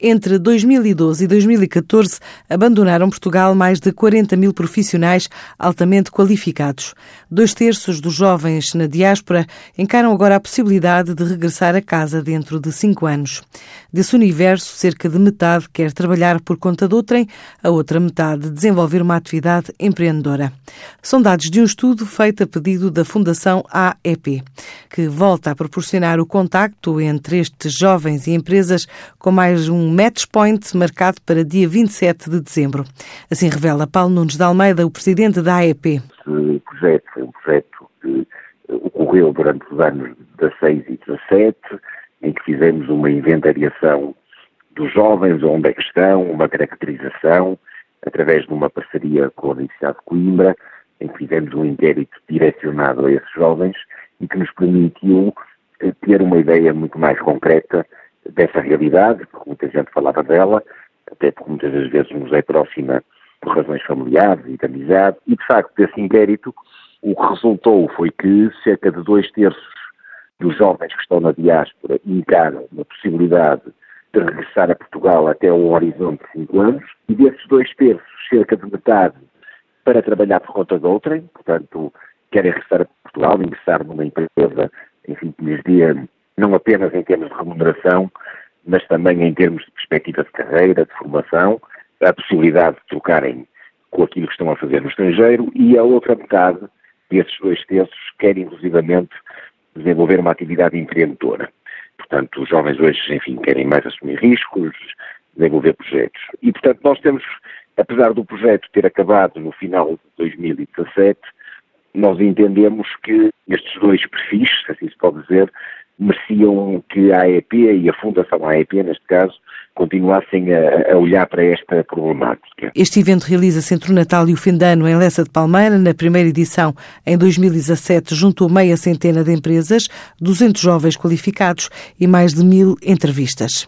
Entre 2012 e 2014, abandonaram Portugal mais de 40 mil profissionais altamente qualificados. Dois terços dos jovens na diáspora encaram agora a possibilidade de regressar a casa dentro de cinco anos. Desse universo, cerca de metade quer trabalhar por conta de outrem, a outra metade desenvolver uma atividade empreendedora. São dados de um estudo feito a pedido da Fundação AEP, que volta a proporcionar o contacto entre estes jovens e empresas com mais um match point marcado para dia 27 de dezembro. Assim revela Paulo Nunes de Almeida, o presidente da AEP. Esse projeto foi um projeto que ocorreu durante os anos 16 e 17, em que fizemos uma inventariação dos jovens, onde é que estão, uma caracterização, através de uma parceria com a Universidade de Coimbra, em que fizemos um inquérito direcionado a esses jovens e que nos permitiu eh, ter uma ideia muito mais concreta dessa realidade, porque muita gente falava dela, até porque muitas das vezes nos é próxima por razões familiares e de amizade, e de facto desse inquérito o que resultou foi que cerca de dois terços dos jovens que estão na diáspora encaram a possibilidade de regressar a Portugal até um horizonte de cinco anos, e desses dois terços, cerca de metade para trabalhar por conta de outrem, portanto, querem regressar a Portugal, ingressar numa empresa, enfim, que lhes dê, não apenas em termos de remuneração, mas também em termos de perspectiva de carreira, de formação, a possibilidade de trocarem com aquilo que estão a fazer no estrangeiro, e a outra metade desses dois terços quer, inclusivamente, desenvolver uma atividade empreendedora. Portanto, os jovens hoje, enfim, querem mais assumir riscos, desenvolver projetos. E, portanto, nós temos, apesar do projeto ter acabado no final de 2017, nós entendemos que estes dois perfis, assim se pode dizer, mereciam que a AEP e a Fundação AEP, neste caso, continuassem a, a, olhar para esta problemática. Este evento realiza-se entre o Natal e o fim de ano em Lessa de Palmeira. Na primeira edição, em 2017, juntou meia centena de empresas, 200 jovens qualificados e mais de mil entrevistas.